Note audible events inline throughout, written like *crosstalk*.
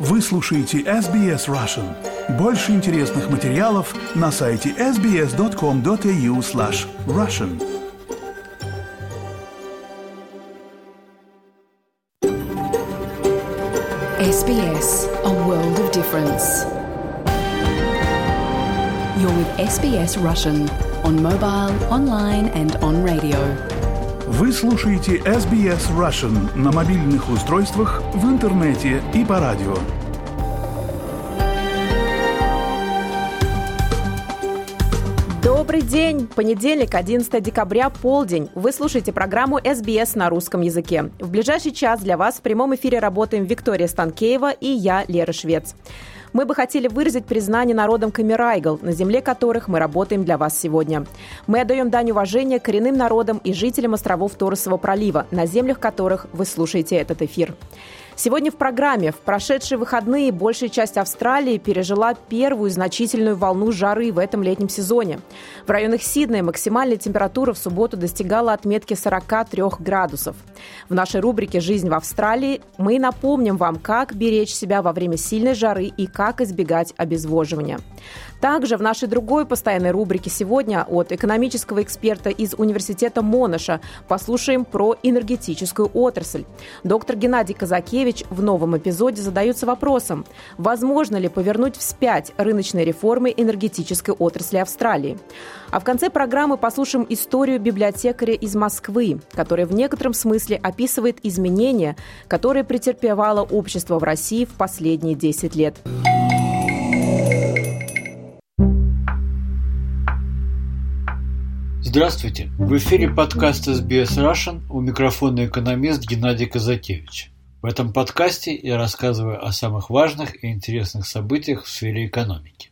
Вы слушаете SBS Russian. Больше интересных материалов на сайте sbs.com.au slash russian. SBS, a world of difference. You're with SBS Russian on mobile, online and on radio. Вы слушаете SBS Russian на мобильных устройствах, в интернете и по радио. Добрый день! Понедельник, 11 декабря, полдень. Вы слушаете программу SBS на русском языке. В ближайший час для вас в прямом эфире работаем Виктория Станкеева и я, Лера Швец. Мы бы хотели выразить признание народам Камерайгл, на земле которых мы работаем для вас сегодня. Мы отдаем дань уважения коренным народам и жителям островов Торосового пролива, на землях которых вы слушаете этот эфир. Сегодня в программе в прошедшие выходные большая часть Австралии пережила первую значительную волну жары в этом летнем сезоне. В районах Сиднея максимальная температура в субботу достигала отметки 43 градусов. В нашей рубрике «Жизнь в Австралии» мы напомним вам, как беречь себя во время сильной жары и как избегать обезвоживания. Также в нашей другой постоянной рубрике сегодня от экономического эксперта из Университета Монаша послушаем про энергетическую отрасль. Доктор Геннадий Казакевич в новом эпизоде задается вопросом, возможно ли повернуть вспять рыночные реформы энергетической отрасли Австралии. А в конце программы послушаем историю библиотекаря из Москвы, который в некотором смысле описывает изменения, которые претерпевало общество в России в последние 10 лет. Здравствуйте! В эфире подкаст SBS Russian у микрофона экономист Геннадий Казакевич. В этом подкасте я рассказываю о самых важных и интересных событиях в сфере экономики.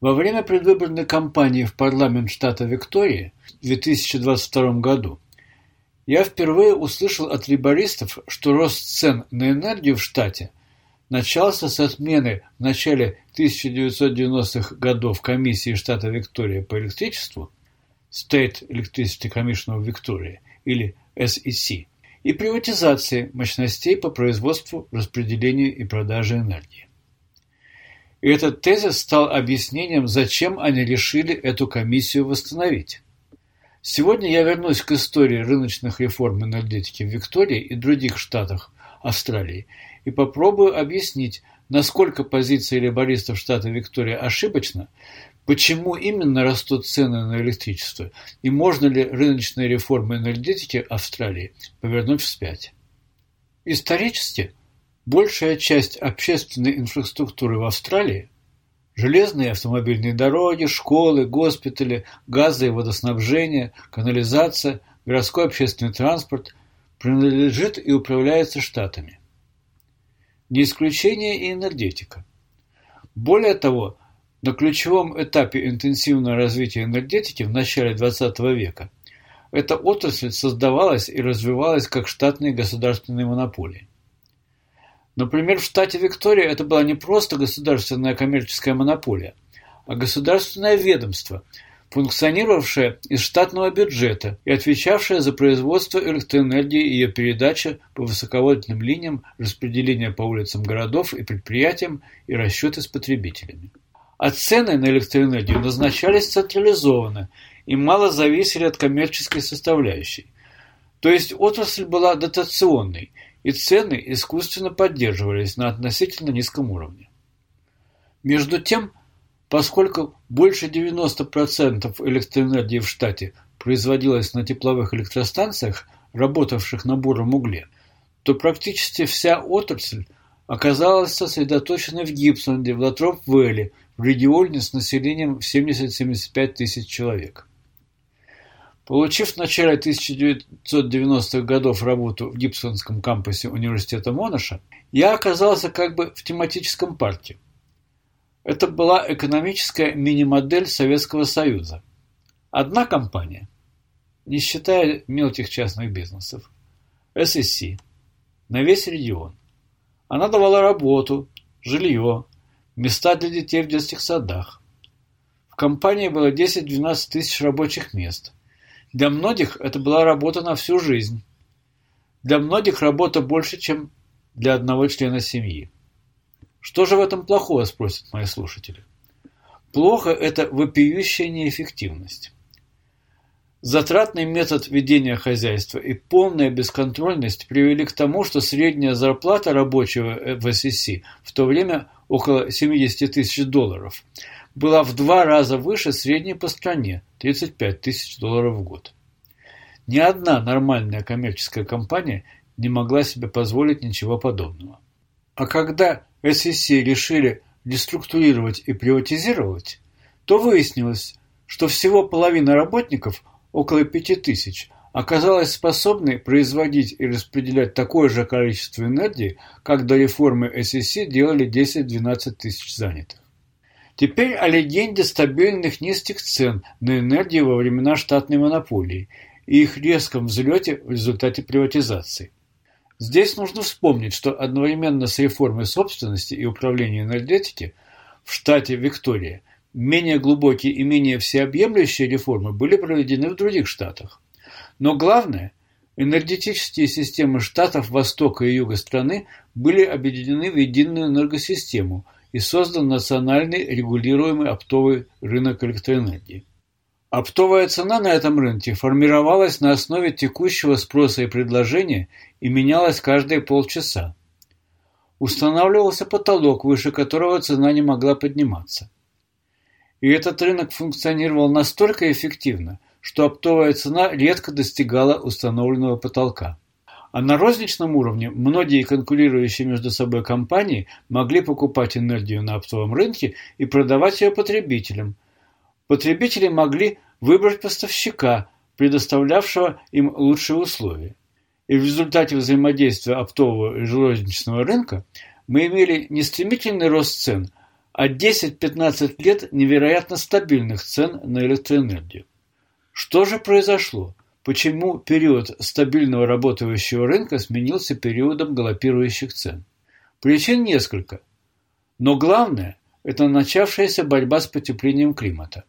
Во время предвыборной кампании в парламент штата Виктория в 2022 году я впервые услышал от либористов, что рост цен на энергию в штате начался с отмены в начале 1990-х годов комиссии штата Виктория по электричеству State Electricity Commission of Victoria или SEC и приватизации мощностей по производству, распределению и продаже энергии. И этот тезис стал объяснением, зачем они решили эту комиссию восстановить. Сегодня я вернусь к истории рыночных реформ энергетики в Виктории и других штатах Австралии и попробую объяснить, насколько позиция лейбористов штата Виктория ошибочна, Почему именно растут цены на электричество? И можно ли рыночные реформы энергетики Австралии повернуть вспять? Исторически большая часть общественной инфраструктуры в Австралии – железные автомобильные дороги, школы, госпитали, газы и водоснабжение, канализация, городской общественный транспорт – принадлежит и управляется штатами. Не исключение и энергетика. Более того, на ключевом этапе интенсивного развития энергетики в начале XX века эта отрасль создавалась и развивалась как штатные государственные монополии. Например, в штате Виктория это была не просто государственная коммерческая монополия, а государственное ведомство, функционировавшее из штатного бюджета и отвечавшее за производство электроэнергии и ее передачу по высоковольтным линиям, распределение по улицам городов и предприятиям и расчеты с потребителями а цены на электроэнергию назначались централизованно и мало зависели от коммерческой составляющей. То есть отрасль была дотационной, и цены искусственно поддерживались на относительно низком уровне. Между тем, поскольку больше 90% электроэнергии в штате производилось на тепловых электростанциях, работавших на буром угле, то практически вся отрасль оказалась сосредоточена в Гибсонде, в Латроп-Вэлли, в регионе с населением в 70-75 тысяч человек. Получив в начале 1990-х годов работу в Гибсонском кампусе университета Монаша, я оказался как бы в тематическом парке. Это была экономическая мини-модель Советского Союза. Одна компания, не считая мелких частных бизнесов, ССС, на весь регион. Она давала работу, жилье, места для детей в детских садах. В компании было 10-12 тысяч рабочих мест. Для многих это была работа на всю жизнь. Для многих работа больше, чем для одного члена семьи. Что же в этом плохого, спросят мои слушатели. Плохо – это вопиющая неэффективность. Затратный метод ведения хозяйства и полная бесконтрольность привели к тому, что средняя зарплата рабочего в ССС в то время около 70 тысяч долларов была в два раза выше средней по стране – 35 тысяч долларов в год. Ни одна нормальная коммерческая компания не могла себе позволить ничего подобного. А когда ССС решили деструктурировать и приватизировать, то выяснилось, что всего половина работников – около пяти тысяч, оказалась способной производить и распределять такое же количество энергии, как до реформы ССС делали 10-12 тысяч занятых. Теперь о легенде стабильных низких цен на энергию во времена штатной монополии и их резком взлете в результате приватизации. Здесь нужно вспомнить, что одновременно с реформой собственности и управления энергетики в штате Виктория Менее глубокие и менее всеобъемлющие реформы были проведены в других штатах. Но главное, энергетические системы штатов Востока и Юга страны были объединены в единую энергосистему и создан национальный регулируемый оптовый рынок электроэнергии. Оптовая цена на этом рынке формировалась на основе текущего спроса и предложения и менялась каждые полчаса. Устанавливался потолок, выше которого цена не могла подниматься. И этот рынок функционировал настолько эффективно, что оптовая цена редко достигала установленного потолка. А на розничном уровне многие конкурирующие между собой компании могли покупать энергию на оптовом рынке и продавать ее потребителям. Потребители могли выбрать поставщика, предоставлявшего им лучшие условия. И в результате взаимодействия оптового и розничного рынка мы имели не стремительный рост цен, а 10-15 лет невероятно стабильных цен на электроэнергию. Что же произошло? Почему период стабильного работающего рынка сменился периодом галопирующих цен? Причин несколько. Но главное – это начавшаяся борьба с потеплением климата.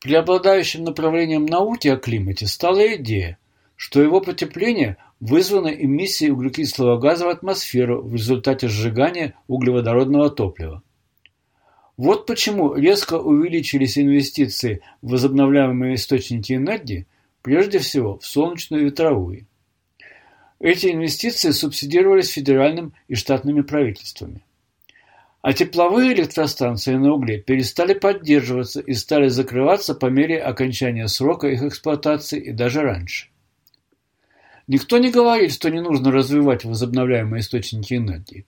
Преобладающим направлением науки о климате стала идея, что его потепление вызвано эмиссией углекислого газа в атмосферу в результате сжигания углеводородного топлива. Вот почему резко увеличились инвестиции в возобновляемые источники энергии, прежде всего в солнечную и ветровую. Эти инвестиции субсидировались федеральным и штатными правительствами. А тепловые электростанции на угле перестали поддерживаться и стали закрываться по мере окончания срока их эксплуатации и даже раньше. Никто не говорит, что не нужно развивать возобновляемые источники энергии.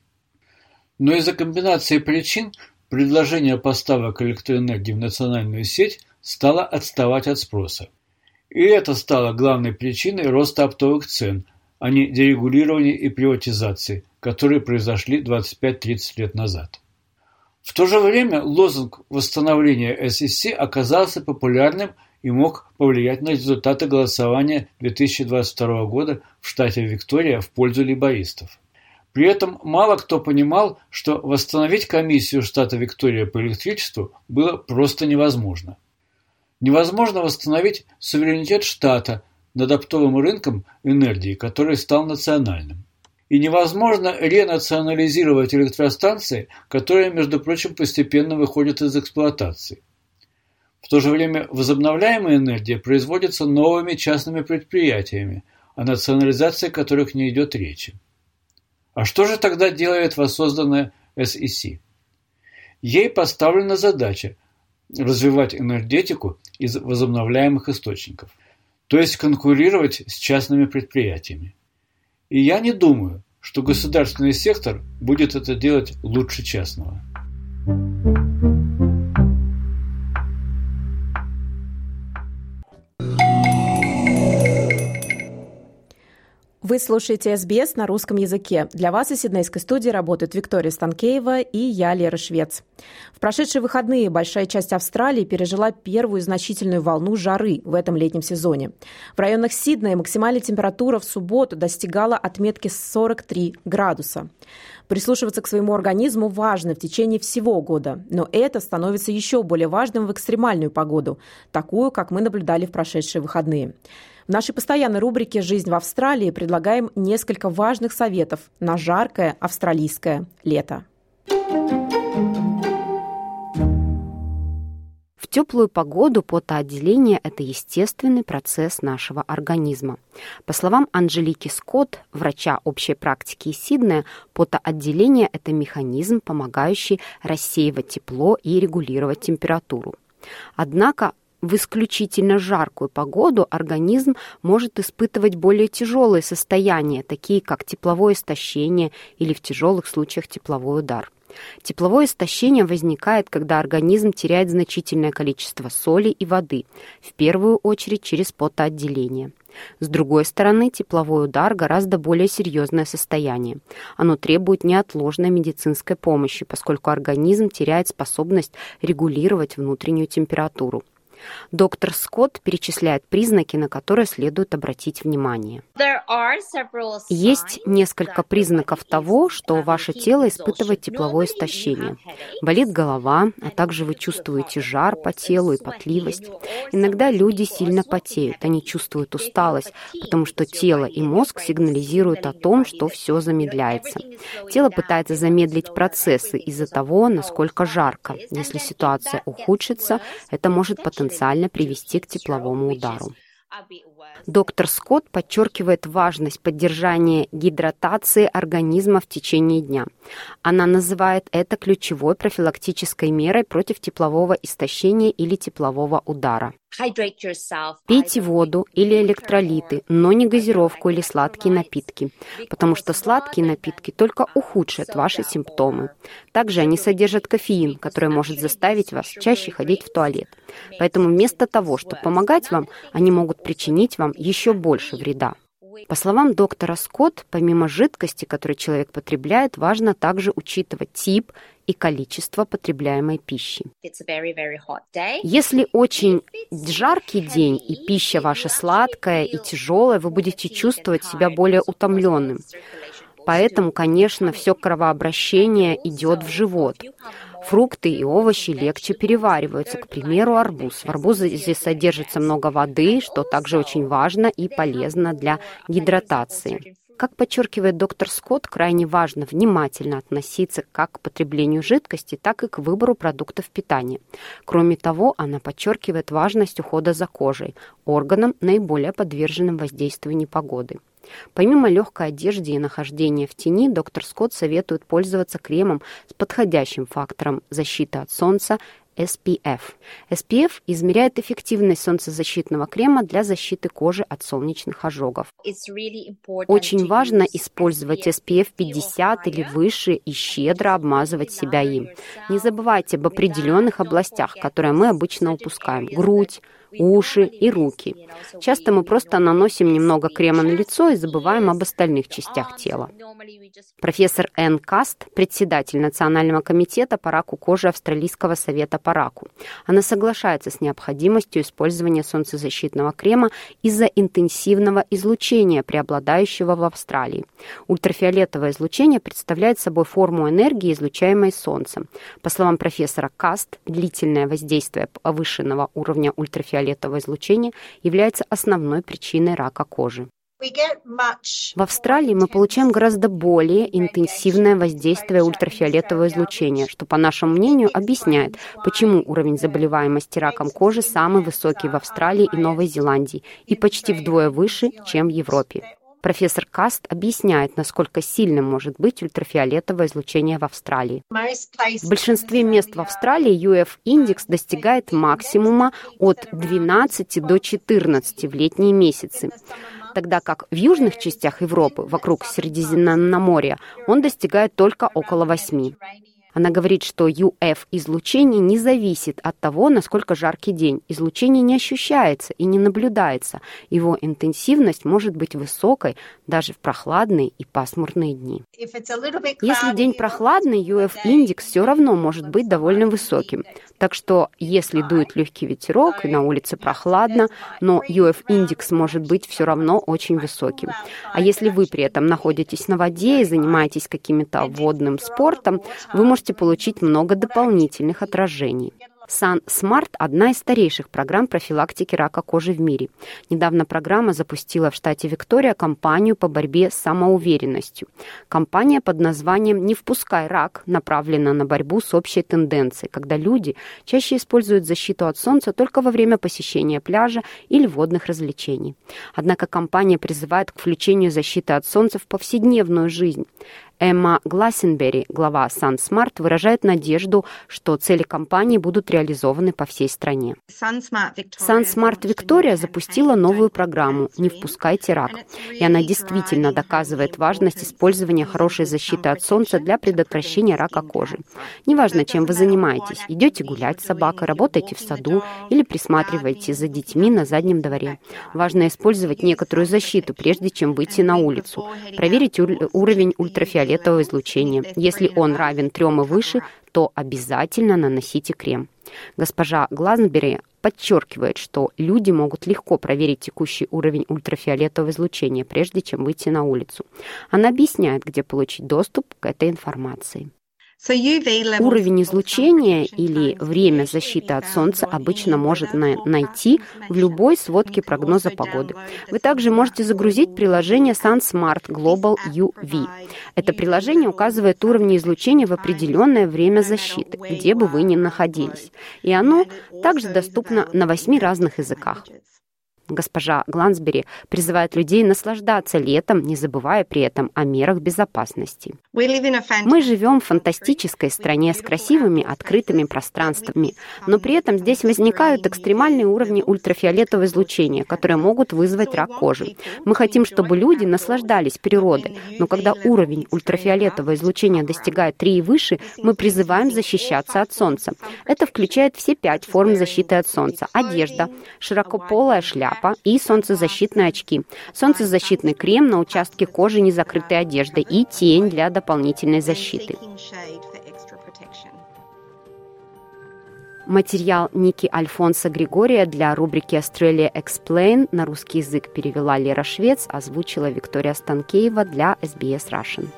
Но из-за комбинации причин предложение поставок электроэнергии в национальную сеть стало отставать от спроса. И это стало главной причиной роста оптовых цен, а не дерегулирования и приватизации, которые произошли 25-30 лет назад. В то же время лозунг восстановления ССС оказался популярным и мог повлиять на результаты голосования 2022 года в штате Виктория в пользу лейбористов. При этом мало кто понимал, что восстановить комиссию штата Виктория по электричеству было просто невозможно. Невозможно восстановить суверенитет штата над оптовым рынком энергии, который стал национальным. И невозможно ренационализировать электростанции, которые, между прочим, постепенно выходят из эксплуатации. В то же время возобновляемая энергия производится новыми частными предприятиями, о национализации которых не идет речи. А что же тогда делает воссозданная СИС? Ей поставлена задача развивать энергетику из возобновляемых источников, то есть конкурировать с частными предприятиями. И я не думаю, что государственный сектор будет это делать лучше частного. Вы слушаете СБС на русском языке. Для вас из Сиднейской студии работают Виктория Станкеева и я, Лера Швец. В прошедшие выходные большая часть Австралии пережила первую значительную волну жары в этом летнем сезоне. В районах Сиднея максимальная температура в субботу достигала отметки 43 градуса. Прислушиваться к своему организму важно в течение всего года, но это становится еще более важным в экстремальную погоду, такую, как мы наблюдали в прошедшие выходные. В нашей постоянной рубрике «Жизнь в Австралии» предлагаем несколько важных советов на жаркое австралийское лето. В теплую погоду потоотделение – это естественный процесс нашего организма. По словам Анжелики Скотт, врача общей практики из Сиднея, потоотделение – это механизм, помогающий рассеивать тепло и регулировать температуру. Однако в исключительно жаркую погоду организм может испытывать более тяжелые состояния, такие как тепловое истощение или в тяжелых случаях тепловой удар. Тепловое истощение возникает, когда организм теряет значительное количество соли и воды, в первую очередь через потоотделение. С другой стороны, тепловой удар гораздо более серьезное состояние. Оно требует неотложной медицинской помощи, поскольку организм теряет способность регулировать внутреннюю температуру. Доктор Скотт перечисляет признаки, на которые следует обратить внимание. Есть несколько признаков того, что ваше тело испытывает тепловое истощение. Болит голова, а также вы чувствуете жар по телу и потливость. Иногда люди сильно потеют, они чувствуют усталость, потому что тело и мозг сигнализируют о том, что все замедляется. Тело пытается замедлить процессы из-за того, насколько жарко. Если ситуация ухудшится, это может потенциально потенциально привести к тепловому удару. Доктор Скотт подчеркивает важность поддержания гидратации организма в течение дня. Она называет это ключевой профилактической мерой против теплового истощения или теплового удара. Пейте воду или электролиты, но не газировку или сладкие напитки, потому что сладкие напитки только ухудшат ваши симптомы. Также они содержат кофеин, который может заставить вас чаще ходить в туалет. Поэтому вместо того, чтобы помогать вам, они могут причинить вам еще больше вреда. По словам доктора Скотт, помимо жидкости, которую человек потребляет, важно также учитывать тип и количество потребляемой пищи. Если очень жаркий день и пища ваша сладкая и тяжелая, вы будете чувствовать себя более утомленным. Поэтому, конечно, все кровообращение идет в живот. Фрукты и овощи легче перевариваются, к примеру, арбуз. В арбузе содержится много воды, что также очень важно и полезно для гидратации. Как подчеркивает доктор Скотт, крайне важно внимательно относиться как к потреблению жидкости, так и к выбору продуктов питания. Кроме того, она подчеркивает важность ухода за кожей, органом, наиболее подверженным воздействию непогоды. Помимо легкой одежды и нахождения в тени, доктор Скотт советует пользоваться кремом с подходящим фактором защиты от солнца SPF. SPF измеряет эффективность солнцезащитного крема для защиты кожи от солнечных ожогов. Очень важно использовать SPF 50 или выше и щедро обмазывать себя им. Не забывайте об определенных областях, которые мы обычно упускаем. Грудь, уши и руки. Часто мы просто наносим немного крема на лицо и забываем об остальных частях тела. Профессор Энн Каст, председатель Национального комитета по раку кожи Австралийского совета по раку. Она соглашается с необходимостью использования солнцезащитного крема из-за интенсивного излучения, преобладающего в Австралии. Ультрафиолетовое излучение представляет собой форму энергии, излучаемой Солнцем. По словам профессора Каст, длительное воздействие повышенного уровня ультрафиолетового излучения является основной причиной рака кожи. В Австралии мы получаем гораздо более интенсивное воздействие ультрафиолетового излучения, что, по нашему мнению, объясняет, почему уровень заболеваемости раком кожи самый высокий в Австралии и Новой Зеландии и почти вдвое выше, чем в Европе. Профессор Каст объясняет, насколько сильным может быть ультрафиолетовое излучение в Австралии. В большинстве мест в Австралии UF-индекс достигает максимума от 12 до 14 в летние месяцы тогда как в южных частях Европы, вокруг Средиземноморья, он достигает только около 8. Она говорит, что UF-излучение не зависит от того, насколько жаркий день. Излучение не ощущается и не наблюдается. Его интенсивность может быть высокой даже в прохладные и пасмурные дни. Если день прохладный, UF-индекс все равно может быть довольно высоким. Так что, если дует легкий ветерок и на улице прохладно, но UF-индекс может быть все равно очень высоким. А если вы при этом находитесь на воде и занимаетесь каким-то водным спортом, вы можете можете получить много дополнительных отражений. Sun Smart – одна из старейших программ профилактики рака кожи в мире. Недавно программа запустила в штате Виктория кампанию по борьбе с самоуверенностью. Кампания под названием «Не впускай рак» направлена на борьбу с общей тенденцией, когда люди чаще используют защиту от солнца только во время посещения пляжа или водных развлечений. Однако компания призывает к включению защиты от солнца в повседневную жизнь. Эмма Глассенбери, глава SunSmart, выражает надежду, что цели компании будут реализованы по всей стране. SunSmart Виктория запустила новую программу «Не впускайте рак», и она действительно доказывает важность использования хорошей защиты от солнца для предотвращения рака кожи. Неважно, чем вы занимаетесь, идете гулять с собакой, работаете в саду или присматриваете за детьми на заднем дворе. Важно использовать некоторую защиту, прежде чем выйти на улицу, проверить уровень ультрафиолетового ультрафиолетового излучения. Если он равен трем и выше, то обязательно наносите крем. Госпожа Глазенбери подчеркивает, что люди могут легко проверить текущий уровень ультрафиолетового излучения, прежде чем выйти на улицу. Она объясняет, где получить доступ к этой информации. Уровень излучения или время защиты от Солнца обычно может найти в любой сводке прогноза погоды. Вы также можете загрузить приложение SunSmart Global UV. Это приложение указывает уровни излучения в определенное время защиты, где бы вы ни находились. И оно также доступно на восьми разных языках. Госпожа Глансбери призывает людей наслаждаться летом, не забывая при этом о мерах безопасности. Мы живем в фантастической стране с красивыми открытыми пространствами, но при этом здесь возникают экстремальные уровни ультрафиолетового излучения, которые могут вызвать рак кожи. Мы хотим, чтобы люди наслаждались природой, но когда уровень ультрафиолетового излучения достигает 3 и выше, мы призываем защищаться от солнца. Это включает все пять форм защиты от солнца. Одежда, широкополая шляпа, шляпа и солнцезащитные очки, солнцезащитный крем на участке кожи незакрытой одежды и тень для дополнительной защиты. Материал Ники Альфонса Григория для рубрики Australia Explain на русский язык перевела Лера Швец, озвучила Виктория Станкеева для SBS Russian.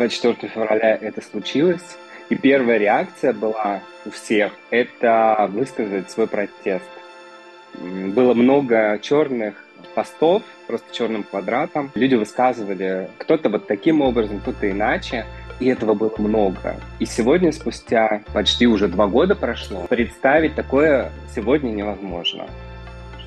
24 февраля это случилось, и первая реакция была у всех – это высказать свой протест. Было много черных постов, просто черным квадратом. Люди высказывали кто-то вот таким образом, кто-то иначе. И этого было много. И сегодня, спустя почти уже два года прошло, представить такое сегодня невозможно.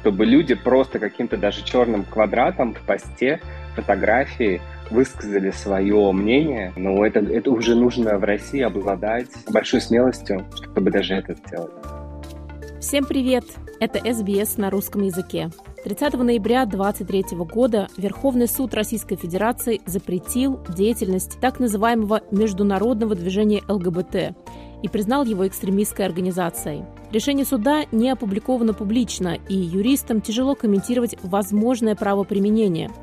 Чтобы люди просто каким-то даже черным квадратом в посте фотографии высказали свое мнение, но это, это уже нужно в России обладать большой смелостью, чтобы даже это сделать. Всем привет! Это СБС на русском языке. 30 ноября 2023 года Верховный суд Российской Федерации запретил деятельность так называемого международного движения ЛГБТ и признал его экстремистской организацией. Решение суда не опубликовано публично, и юристам тяжело комментировать возможное правоприменение –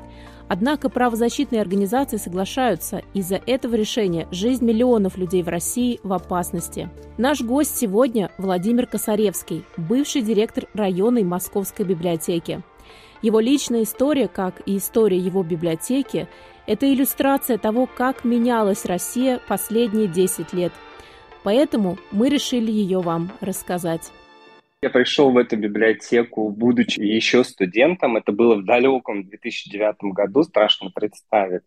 Однако правозащитные организации соглашаются, из-за этого решения жизнь миллионов людей в России в опасности. Наш гость сегодня Владимир Косаревский, бывший директор районной Московской библиотеки. Его личная история, как и история его библиотеки, это иллюстрация того, как менялась Россия последние 10 лет. Поэтому мы решили ее вам рассказать. Я пришел в эту библиотеку, будучи еще студентом. Это было в далеком 2009 году, страшно представить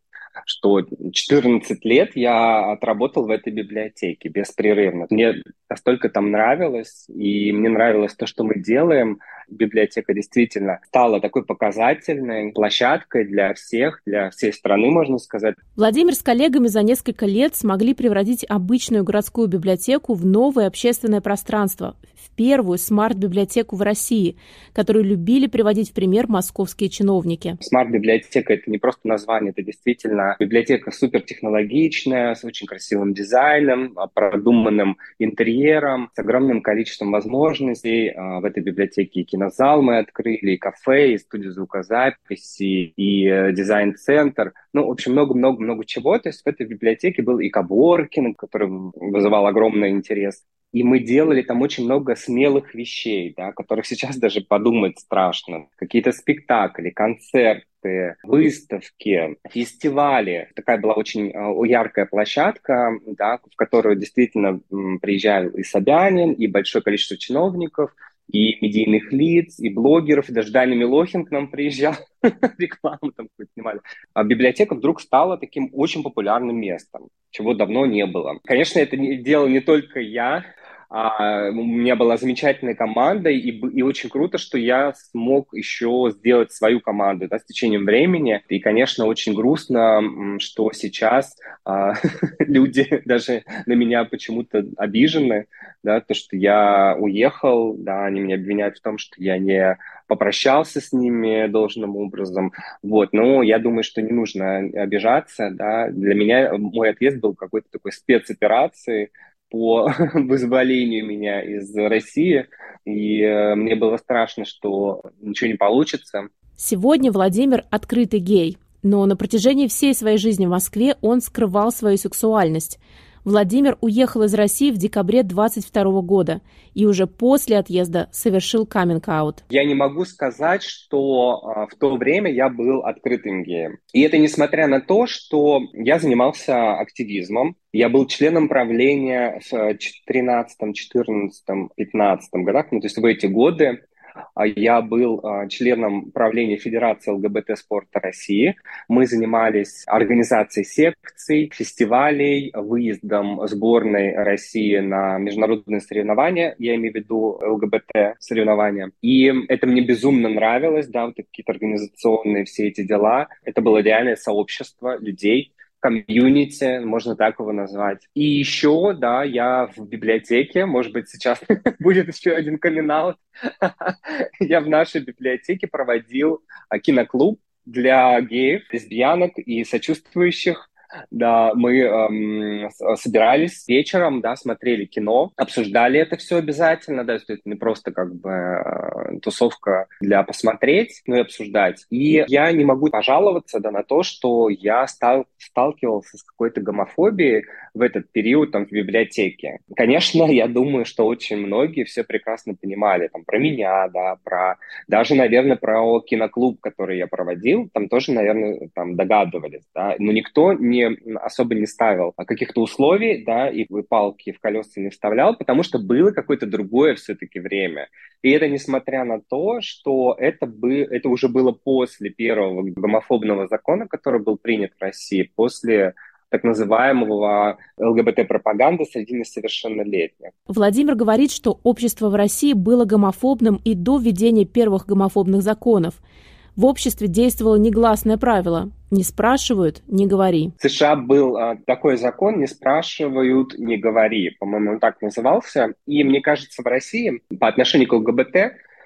что 14 лет я отработал в этой библиотеке беспрерывно. Мне настолько там нравилось, и мне нравилось то, что мы делаем. Библиотека действительно стала такой показательной площадкой для всех, для всей страны, можно сказать. Владимир с коллегами за несколько лет смогли превратить обычную городскую библиотеку в новое общественное пространство, первую смарт-библиотеку в России, которую любили приводить в пример московские чиновники. Смарт-библиотека — это не просто название, это действительно библиотека супертехнологичная, с очень красивым дизайном, а, продуманным интерьером, с огромным количеством возможностей. А, в этой библиотеке кинозал мы открыли, и кафе, и студию звукозаписи, и э, дизайн-центр. Ну, в общем, много-много-много чего. То есть в этой библиотеке был и Каборкин, который вызывал огромный интерес и мы делали там очень много смелых вещей, да, которых сейчас даже подумать страшно. Какие-то спектакли, концерты, выставки, фестивали. Такая была очень э, яркая площадка, да, в которую действительно приезжал и Собянин, и большое количество чиновников, и медийных лиц, и блогеров, и даже Даня Милохин к нам приезжал, *laughs* рекламу там снимали. А библиотека вдруг стала таким очень популярным местом, чего давно не было. Конечно, это делал не только я, а, у меня была замечательная команда, и, и очень круто, что я смог еще сделать свою команду да, с течением времени. И, конечно, очень грустно, что сейчас а, *laughs* люди даже на меня почему-то обижены, да, то, что я уехал, да, они меня обвиняют в том, что я не попрощался с ними должным образом. Вот, но я думаю, что не нужно обижаться, да. Для меня мой отъезд был какой-то такой спецоперацией, по *laughs* вызволению меня из России, и э, мне было страшно, что ничего не получится. Сегодня Владимир открытый гей, но на протяжении всей своей жизни в Москве он скрывал свою сексуальность. Владимир уехал из России в декабре 22 года и уже после отъезда совершил каминг-аут. Я не могу сказать, что а, в то время я был открытым геем. И это несмотря на то, что я занимался активизмом, я был членом правления в 13, 14, 15 годах, ну, то есть в эти годы я был а, членом правления Федерации ЛГБТ спорта России. Мы занимались организацией секций, фестивалей, выездом сборной России на международные соревнования, я имею в виду ЛГБТ соревнования. И это мне безумно нравилось, да, вот какие-то организационные все эти дела. Это было реальное сообщество людей, комьюнити, можно так его назвать. И еще, да, я в библиотеке, может быть, сейчас *laughs* будет еще один камин *laughs* Я в нашей библиотеке проводил а, киноклуб для геев, лесбиянок и сочувствующих да, мы эм, собирались вечером, да, смотрели кино, обсуждали это все обязательно, да, это не просто как бы э, тусовка для посмотреть, но и обсуждать. И я не могу пожаловаться, да, на то, что я стал, сталкивался с какой-то гомофобией в этот период там в библиотеке. Конечно, *laughs* я думаю, что очень многие все прекрасно понимали там про меня, да, про даже, наверное, про киноклуб, который я проводил, там тоже, наверное, там догадывались, да, но никто не особо не ставил каких-то условий, да, и палки в колеса не вставлял, потому что было какое-то другое все-таки время. И это несмотря на то, что это, бы, это уже было после первого гомофобного закона, который был принят в России, после так называемого ЛГБТ-пропаганды среди несовершеннолетних. Владимир говорит, что общество в России было гомофобным и до введения первых гомофобных законов – в обществе действовало негласное правило «не спрашивают, не говори». В США был а, такой закон «не спрашивают, не говори», по-моему, он так назывался. И мне кажется, в России по отношению к ЛГБТ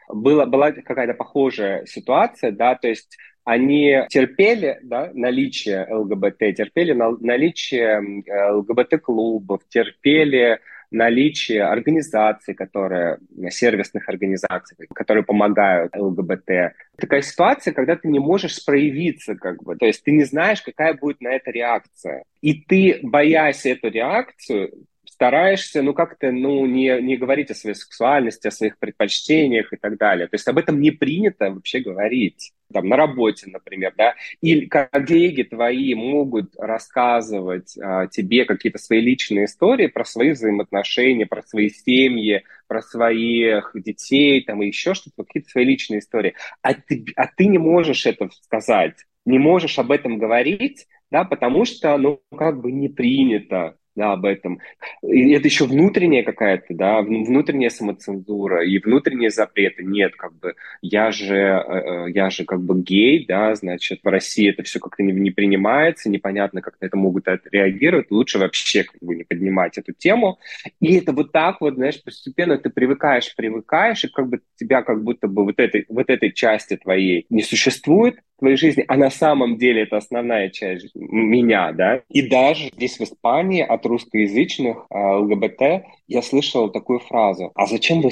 была, была какая-то похожая ситуация, да, то есть они терпели да, наличие ЛГБТ, терпели наличие ЛГБТ-клубов, терпели наличие организаций, которые, сервисных организаций, которые помогают ЛГБТ. Такая ситуация, когда ты не можешь проявиться, как бы, то есть ты не знаешь, какая будет на это реакция. И ты, боясь эту реакцию, стараешься, ну, как-то, ну, не, не говорить о своей сексуальности, о своих предпочтениях и так далее. То есть об этом не принято вообще говорить. Там, на работе, например, да, или коллеги твои могут рассказывать а, тебе какие-то свои личные истории про свои взаимоотношения, про свои семьи, про своих детей, там, и еще что-то, какие-то свои личные истории. А ты, а ты не можешь это сказать, не можешь об этом говорить, да, потому что, ну, как бы не принято да, об этом. И это еще внутренняя какая-то, да, внутренняя самоцензура и внутренние запреты. Нет, как бы, я же, э, э, я же как бы гей, да, значит, в России это все как-то не, принимается, непонятно, как на это могут реагировать. Лучше вообще как бы не поднимать эту тему. И это вот так вот, знаешь, постепенно ты привыкаешь, привыкаешь, и как бы тебя как будто бы вот этой, вот этой части твоей не существует, твоей жизни, а на самом деле это основная часть меня, да. И даже здесь в Испании от русскоязычных э, ЛГБТ я слышал такую фразу, а зачем вы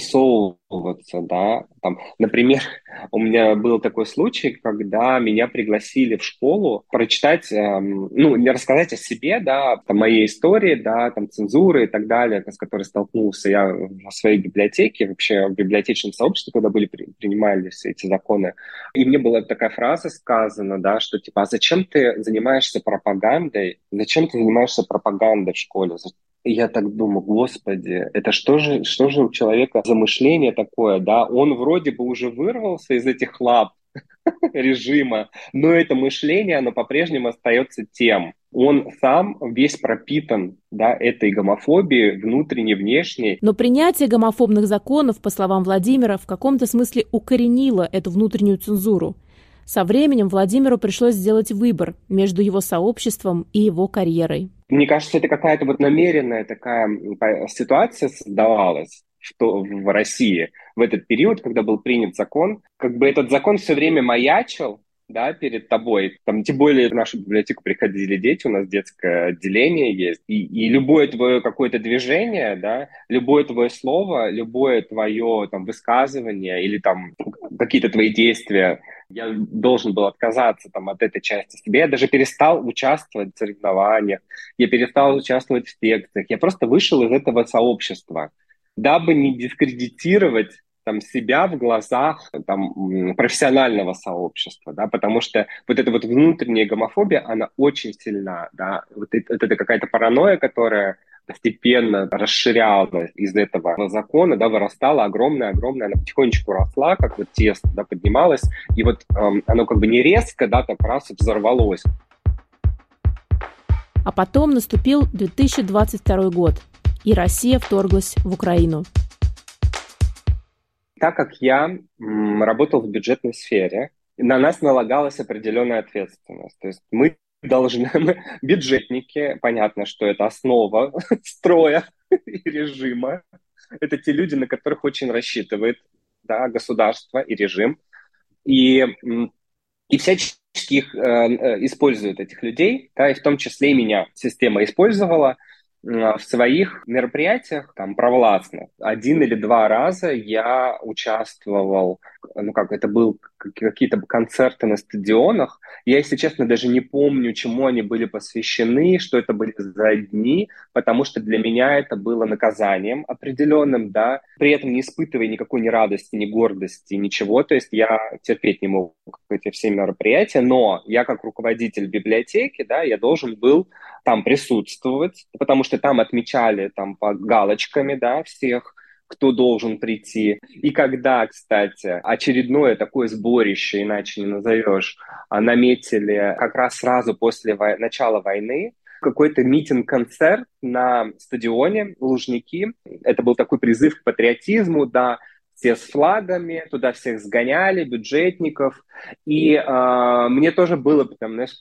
высовываться, да, там, например, *laughs* у меня был такой случай, когда меня пригласили в школу прочитать, эм, ну, не рассказать о себе, да, о моей истории, да, там, цензуры и так далее, с которой столкнулся я в своей библиотеке, вообще в библиотечном сообществе, когда были принимали все эти законы. И мне была такая фраза сказана, да, что типа, а зачем ты занимаешься пропагандой, зачем ты занимаешься пропагандой в школе, я так думаю, господи, это что же, что же у человека за мышление такое, да? Он вроде бы уже вырвался из этих лап *laughs* режима, но это мышление, оно по-прежнему остается тем. Он сам весь пропитан да, этой гомофобией, внутренней, внешней. Но принятие гомофобных законов, по словам Владимира, в каком-то смысле укоренило эту внутреннюю цензуру. Со временем Владимиру пришлось сделать выбор между его сообществом и его карьерой. Мне кажется, это какая-то вот намеренная такая ситуация создавалась что в России в этот период, когда был принят закон, как бы этот закон все время маячил, да, перед тобой. Там, тем более в нашу библиотеку приходили дети, у нас детское отделение есть, и, и любое твое какое-то движение, да, любое твое слово, любое твое там высказывание или там какие-то твои действия я должен был отказаться там, от этой части себя. Я даже перестал участвовать в соревнованиях, я перестал участвовать в секциях. Я просто вышел из этого сообщества, дабы не дискредитировать там, себя в глазах там, профессионального сообщества, да, потому что вот эта вот внутренняя гомофобия, она очень сильна, да, вот это, вот это какая-то паранойя, которая постепенно расширялась из этого закона, да, вырастала огромная-огромная, она потихонечку росла, как вот тесто, да, поднималась, и вот эм, оно как бы не резко, да, так раз взорвалось. А потом наступил 2022 год, и Россия вторглась в Украину. Так как я работал в бюджетной сфере, на нас налагалась определенная ответственность. То есть мы *laughs* должны, мы, бюджетники, понятно, что это основа *laughs* строя и режима. Это те люди, на которых очень рассчитывает да, государство и режим. И, и всячески их э, э, используют, этих людей, да, и в том числе и меня система использовала – в своих мероприятиях, там, провластных, один или два раза я участвовал, ну как, это был какие-то концерты на стадионах. Я, если честно, даже не помню, чему они были посвящены, что это были за дни, потому что для меня это было наказанием определенным, да, при этом не испытывая никакой ни радости, ни гордости, ничего. То есть я терпеть не мог эти все мероприятия, но я как руководитель библиотеки, да, я должен был там присутствовать, потому что там отмечали там по галочками, да, всех, кто должен прийти. И когда, кстати, очередное такое сборище, иначе не назовешь, а, наметили как раз сразу после вой- начала войны, какой-то митинг-концерт на стадионе Лужники. Это был такой призыв к патриотизму, да, все с флагами, туда всех сгоняли, бюджетников. И э, мне тоже было, потому знаешь,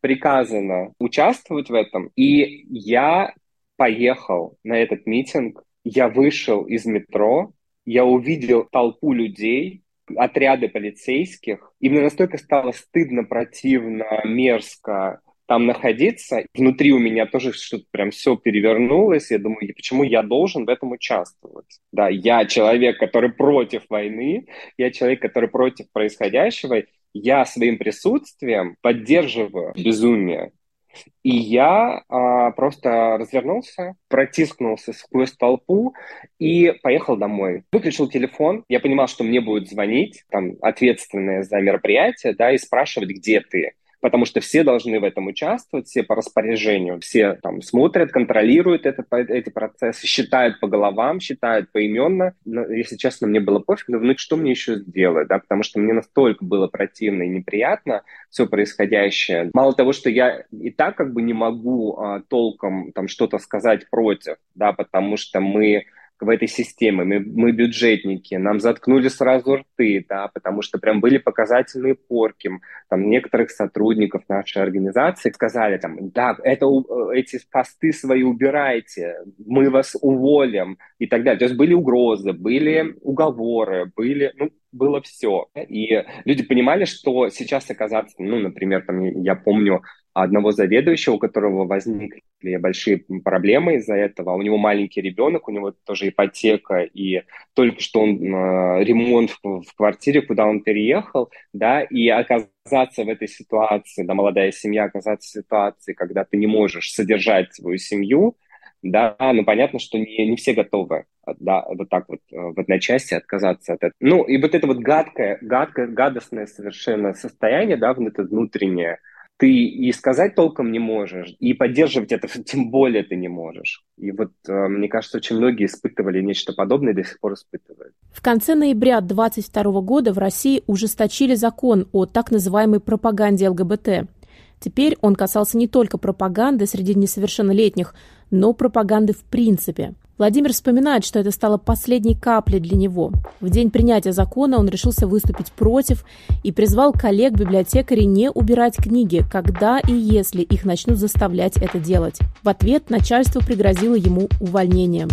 приказано участвовать в этом. И я поехал на этот митинг, я вышел из метро, я увидел толпу людей, отряды полицейских, и мне настолько стало стыдно, противно, мерзко там находиться. Внутри у меня тоже что-то прям все перевернулось. Я думаю, почему я должен в этом участвовать? Да, я человек, который против войны, я человек, который против происходящего, я своим присутствием поддерживаю безумие. И я а, просто развернулся, протискнулся сквозь толпу и поехал домой. Выключил телефон. Я понимал, что мне будет звонить там ответственные за мероприятие, да, и спрашивать, где ты потому что все должны в этом участвовать, все по распоряжению, все там смотрят, контролируют этот, эти процессы, считают по головам, считают поименно. Но, если честно, мне было пофиг, ну, ну что мне еще сделать, да, потому что мне настолько было противно и неприятно все происходящее. Мало того, что я и так как бы не могу а, толком там что-то сказать против, да, потому что мы в этой системе, мы, мы бюджетники, нам заткнули сразу рты, да, потому что прям были показательные порки, там некоторых сотрудников нашей организации сказали там, да, это, эти посты свои убирайте, мы вас уволим и так далее. То есть были угрозы, были уговоры, были, ну, было все. И люди понимали, что сейчас оказаться, ну, например, там, я помню одного заведующего, у которого возникли большие проблемы из-за этого. У него маленький ребенок, у него тоже ипотека, и только что он э, ремонт в, в квартире, куда он переехал, да, и оказаться в этой ситуации, да, молодая семья оказаться в ситуации, когда ты не можешь содержать свою семью, да, ну понятно, что не, не все готовы, да, вот так вот э, в одночасье отказаться от этого. Ну, и вот это вот гадкое, гадкое, гадостное совершенно состояние, да, вот это внутреннее, ты и сказать толком не можешь, и поддерживать это *laughs* тем более ты не можешь. И вот, э, мне кажется, очень многие испытывали нечто подобное и до сих пор испытывают. В конце ноября 2022 года в России ужесточили закон о так называемой пропаганде ЛГБТ. Теперь он касался не только пропаганды среди несовершеннолетних, но пропаганды в принципе. Владимир вспоминает, что это стало последней каплей для него. В день принятия закона он решился выступить против и призвал коллег-библиотекарей не убирать книги, когда и если их начнут заставлять это делать. В ответ начальство пригрозило ему увольнением.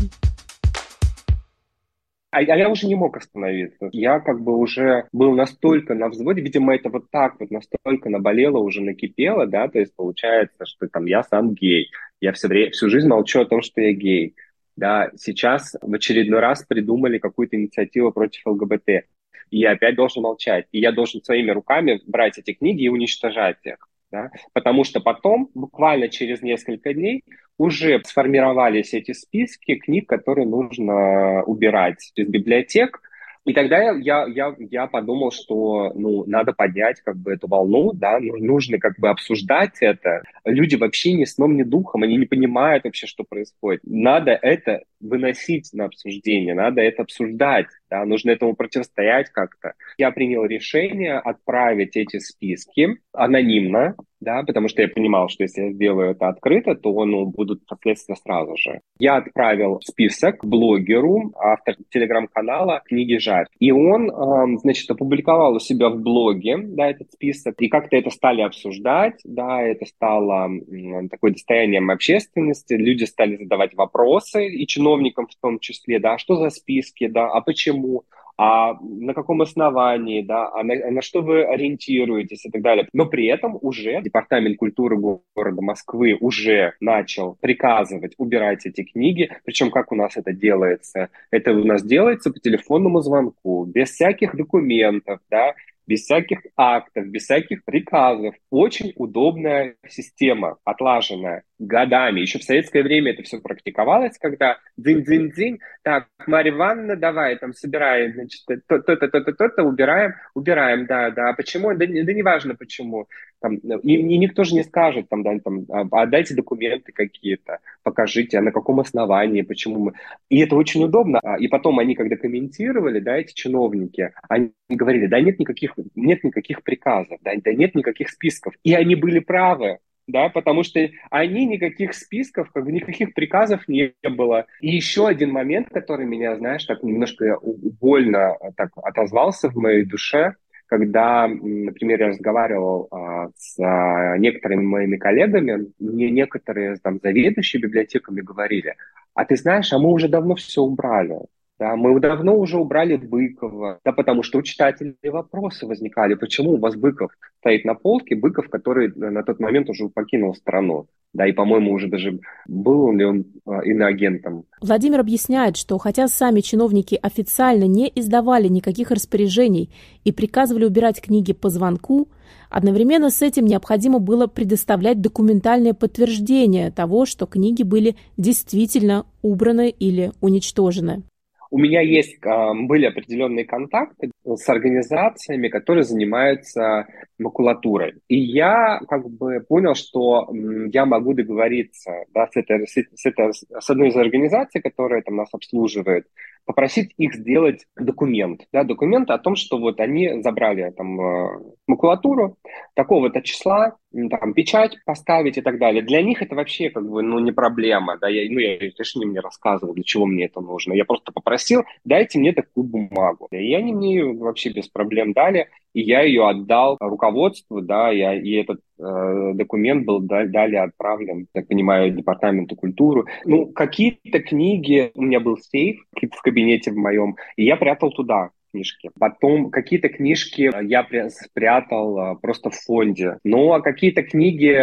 А, а я уже не мог остановиться. Я как бы уже был настолько на взводе, видимо, это вот так вот настолько наболело, уже накипело, да, то есть получается, что там я сам гей. Я все время, всю жизнь молчу о том, что я гей. Да, сейчас в очередной раз придумали какую-то инициативу против ЛГБТ. И я опять должен молчать. И я должен своими руками брать эти книги и уничтожать их. Да? Потому что потом, буквально через несколько дней, уже сформировались эти списки книг, которые нужно убирать из библиотек, и тогда я, я, я подумал, что ну, надо поднять как бы эту волну, да, ну, нужно как бы обсуждать это. Люди вообще ни сном, ни духом, они не понимают вообще, что происходит. Надо это выносить на обсуждение, надо это обсуждать, да, нужно этому противостоять как-то. Я принял решение отправить эти списки анонимно, да, потому что я понимал, что если я сделаю это открыто, то ну, будут последствия сразу же. Я отправил список блогеру, автор телеграм-канала «Книги Жарь». И он, э, значит, опубликовал у себя в блоге, да, этот список, и как-то это стали обсуждать, да, это стало э, такое достоянием общественности, люди стали задавать вопросы, и чиновникам в том числе, да, что за списки, да, а почему, а на каком основании, да, а на, на что вы ориентируетесь и так далее. Но при этом уже Департамент культуры города Москвы уже начал приказывать убирать эти книги, причем как у нас это делается? Это у нас делается по телефонному звонку, без всяких документов, да, без всяких актов, без всяких приказов. Очень удобная система, отлаженная годами. Еще в советское время это все практиковалось, когда дзинь-дзинь-дзинь, так, Марья Ивановна, давай, там, собираем, значит, то-то, то-то, то-то, убираем, убираем, да, да. А почему? Да, да неважно почему. Там, и, и никто же не скажет, там, да, там, а, отдайте документы какие-то, покажите, а на каком основании, почему мы... И это очень удобно. А, и потом они, когда комментировали, да, эти чиновники, они говорили, да нет никаких, нет никаких приказов, да, да нет никаких списков. И они были правы да, потому что они никаких списков, как бы никаких приказов не было. И еще один момент, который меня, знаешь, так немножко больно так отозвался в моей душе, когда, например, я разговаривал а, с а, некоторыми моими коллегами, мне некоторые там заведующие библиотеками говорили, а ты знаешь, а мы уже давно все убрали. Да, мы давно уже убрали Быкова, да, потому что у читателей вопросы возникали, почему у вас Быков стоит на полке, Быков, который на тот момент уже покинул страну. Да, и, по-моему, уже даже был ли он а, иноагентом. Владимир объясняет, что хотя сами чиновники официально не издавали никаких распоряжений и приказывали убирать книги по звонку, одновременно с этим необходимо было предоставлять документальное подтверждение того, что книги были действительно убраны или уничтожены у меня есть, были определенные контакты с организациями, которые занимаются макулатурой. И я как бы понял, что я могу договориться да, с, этой, с, этой, с одной из организаций, которая там нас обслуживает, попросить их сделать документ. Да, документ о том, что вот они забрали там э, макулатуру такого-то числа, там, печать поставить и так далее. Для них это вообще как бы, ну, не проблема, да, я, ну, я, конечно, не мне рассказывал, для чего мне это нужно. Я просто попросил, дайте мне такую бумагу. И они мне вообще без проблем дали, и я ее отдал руководству, да, я, и этот э, документ был далее отправлен, так понимаю, департаменту культуры. Ну, какие-то книги, у меня был сейф в кабинете в моем, и я прятал туда книжки. Потом какие-то книжки я спрятал просто в фонде. Ну, а какие-то книги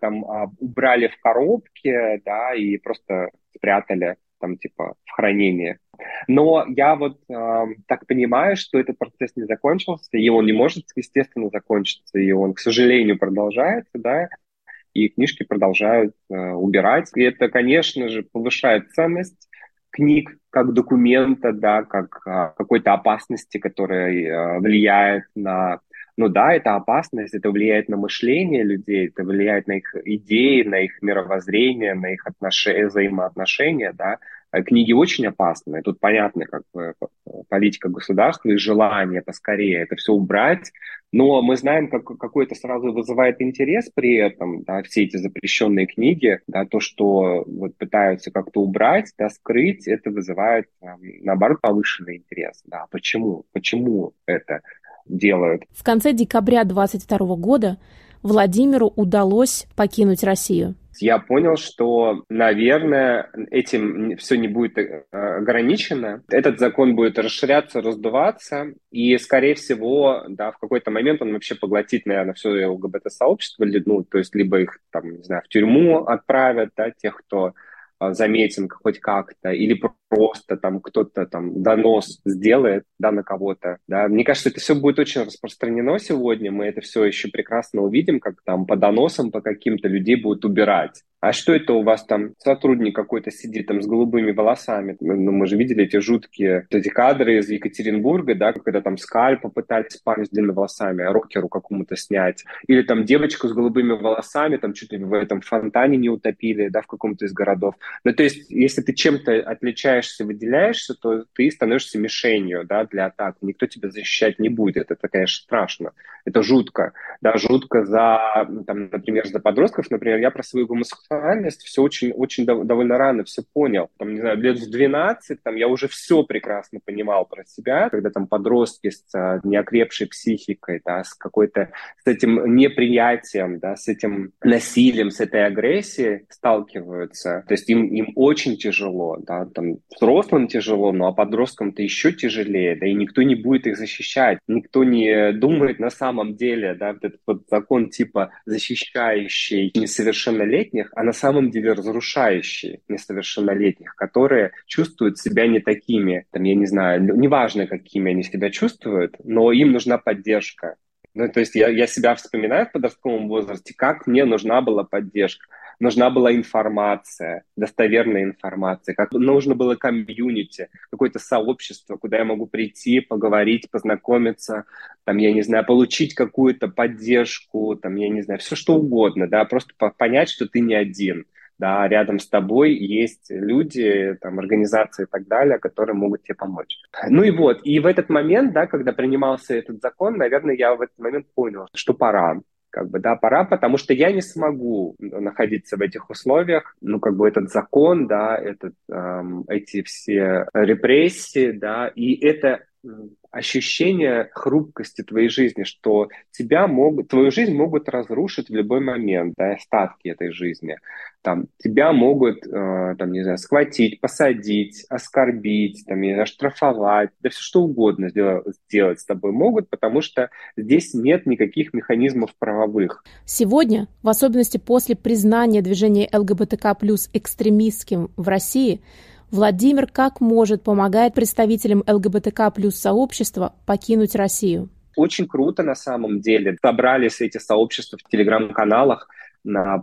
там убрали в коробке, да, и просто спрятали там типа в хранении. Но я вот э, так понимаю, что этот процесс не закончился, и он не может, естественно, закончиться, и он, к сожалению, продолжается, да, и книжки продолжают э, убирать. И это, конечно же, повышает ценность книг как документа, да, как э, какой-то опасности, которая э, влияет на ну да, это опасность, это влияет на мышление людей, это влияет на их идеи, на их мировоззрение, на их отношения, взаимоотношения, да. Э, книги очень опасны. Тут понятно, как бы политика государства и желание поскорее это все убрать. Но мы знаем, как какой это сразу вызывает интерес при этом, да, все эти запрещенные книги, да, то, что вот пытаются как-то убрать, да, скрыть, это вызывает, наоборот, повышенный интерес. Да. Почему? Почему это? Делают. В конце декабря 2022 года Владимиру удалось покинуть Россию. Я понял, что, наверное, этим все не будет э, ограничено. Этот закон будет расширяться, раздуваться, и, скорее всего, да, в какой-то момент он вообще поглотит, наверное, все ЛГБТ-сообщество, ну, то есть либо их, там, не знаю, в тюрьму отправят, да, тех, кто а, заметен хоть как-то, или просто там кто-то там донос сделает, да, на кого-то, да. Мне кажется, это все будет очень распространено сегодня, мы это все еще прекрасно увидим, как там по доносам, по каким-то людей будут убирать а что это у вас там сотрудник какой-то сидит там с голубыми волосами? Ну, мы же видели эти жуткие эти кадры из Екатеринбурга, да, когда там скальп попытались парень с длинными волосами, рокеру какому-то снять. Или там девочку с голубыми волосами, там чуть ли в этом фонтане не утопили, да, в каком-то из городов. Ну, то есть, если ты чем-то отличаешься, выделяешься, то ты становишься мишенью, да, для атак. Никто тебя защищать не будет. Это, конечно, страшно. Это жутко. Да, жутко за, там, например, за подростков. Например, я про свою гомосексуальность эмоциональность все очень, очень дов- довольно рано все понял. Там, не знаю, лет в 12 там, я уже все прекрасно понимал про себя, когда там подростки с а, неокрепшей психикой, да, с какой-то, с этим неприятием, да, с этим насилием, с этой агрессией сталкиваются. То есть им, им очень тяжело, да, там взрослым тяжело, но а подросткам-то еще тяжелее, да, и никто не будет их защищать, никто не думает на самом деле, да, вот этот вот закон типа защищающий несовершеннолетних, а на самом деле разрушающие несовершеннолетних, которые чувствуют себя не такими, там, я не знаю, ну, неважно, какими они себя чувствуют, но им нужна поддержка. Ну, то есть я, я себя вспоминаю в подростковом возрасте, как мне нужна была поддержка нужна была информация, достоверная информация, как нужно было комьюнити, какое-то сообщество, куда я могу прийти, поговорить, познакомиться, там, я не знаю, получить какую-то поддержку, там, я не знаю, все что угодно, да, просто понять, что ты не один да, рядом с тобой есть люди, там, организации и так далее, которые могут тебе помочь. Ну и вот, и в этот момент, да, когда принимался этот закон, наверное, я в этот момент понял, что пора, как бы, да, пора, потому что я не смогу находиться в этих условиях, ну, как бы этот закон, да, этот, эм, эти все репрессии, да, и это ощущение хрупкости твоей жизни, что тебя могут, твою жизнь могут разрушить в любой момент, да, остатки этой жизни. Там, тебя могут, э, там, не знаю, схватить, посадить, оскорбить, там, не знаю, штрафовать, да все что угодно сделать, сделать с тобой могут, потому что здесь нет никаких механизмов правовых. Сегодня, в особенности после признания движения ЛГБТК плюс экстремистским в России, Владимир как может помогает представителям ЛГБТК плюс сообщества покинуть Россию? Очень круто на самом деле. Собрались эти сообщества в телеграм-каналах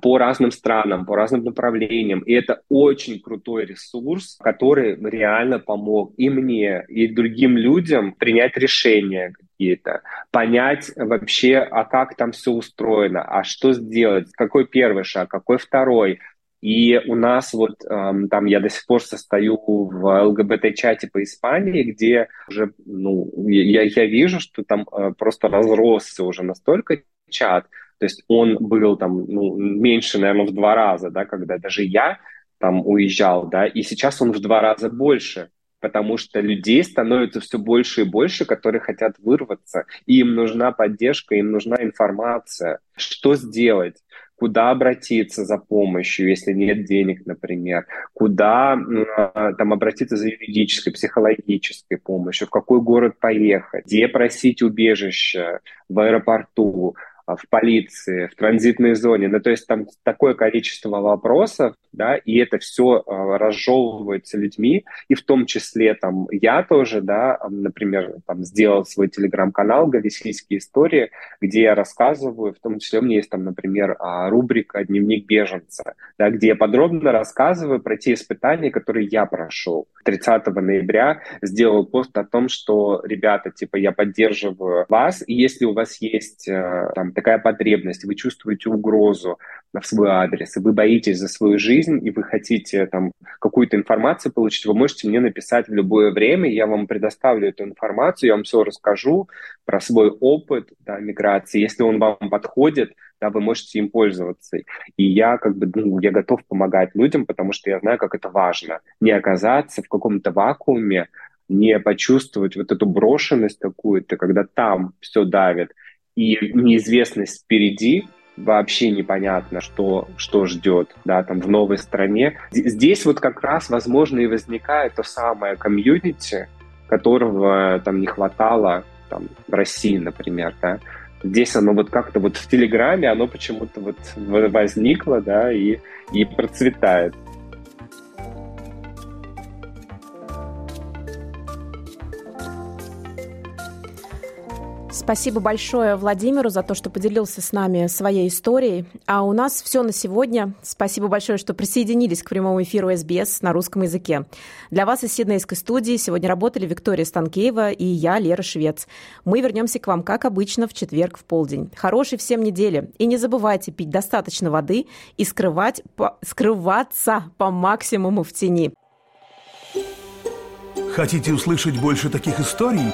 по разным странам, по разным направлениям. И это очень крутой ресурс, который реально помог и мне, и другим людям принять решения какие-то, понять вообще, а как там все устроено, а что сделать, какой первый шаг, какой второй, и у нас вот эм, там я до сих пор состою в ЛГБТ-чате по Испании, где уже, ну, я, я вижу, что там э, просто разросся уже настолько чат, то есть он был там, ну, меньше, наверное, в два раза, да, когда даже я там уезжал, да, и сейчас он в два раза больше, потому что людей становится все больше и больше, которые хотят вырваться, и им нужна поддержка, им нужна информация, что сделать, куда обратиться за помощью, если нет денег, например, куда там обратиться за юридической, психологической помощью, в какой город поехать, где просить убежище в аэропорту, а, в полиции, в транзитной зоне. Ну, то есть там такое количество вопросов, да, и это все а, разжевывается людьми, и в том числе там я тоже, да, например, там сделал свой телеграм-канал «Галисийские истории», где я рассказываю, в том числе у меня есть там, например, а, рубрика «Дневник беженца», да, где я подробно рассказываю про те испытания, которые я прошел. 30 ноября сделал пост о том, что, ребята, типа, я поддерживаю вас, и если у вас есть э, там такая потребность, вы чувствуете угрозу в свой адрес, и вы боитесь за свою жизнь, и вы хотите там какую-то информацию получить, вы можете мне написать в любое время, я вам предоставлю эту информацию, я вам все расскажу про свой опыт да, миграции. Если он вам подходит, да, вы можете им пользоваться. И я как бы, ну, я готов помогать людям, потому что я знаю, как это важно. Не оказаться в каком-то вакууме, не почувствовать вот эту брошенность какую-то, когда там все давит, и неизвестность впереди, вообще непонятно, что, что ждет, да, там в новой стране. Здесь вот как раз, возможно, и возникает то самое комьюнити, которого там не хватало там, в России, например, да. Здесь оно вот как-то вот в Телеграме, оно почему-то вот возникло, да, и, и процветает. Спасибо большое Владимиру за то, что поделился с нами своей историей. А у нас все на сегодня. Спасибо большое, что присоединились к прямому эфиру СБС на русском языке. Для вас из Сиднейской студии сегодня работали Виктория Станкеева и я, Лера Швец. Мы вернемся к вам, как обычно, в четверг в полдень. Хорошей всем недели. И не забывайте пить достаточно воды и скрывать, по, скрываться по максимуму в тени. Хотите услышать больше таких историй?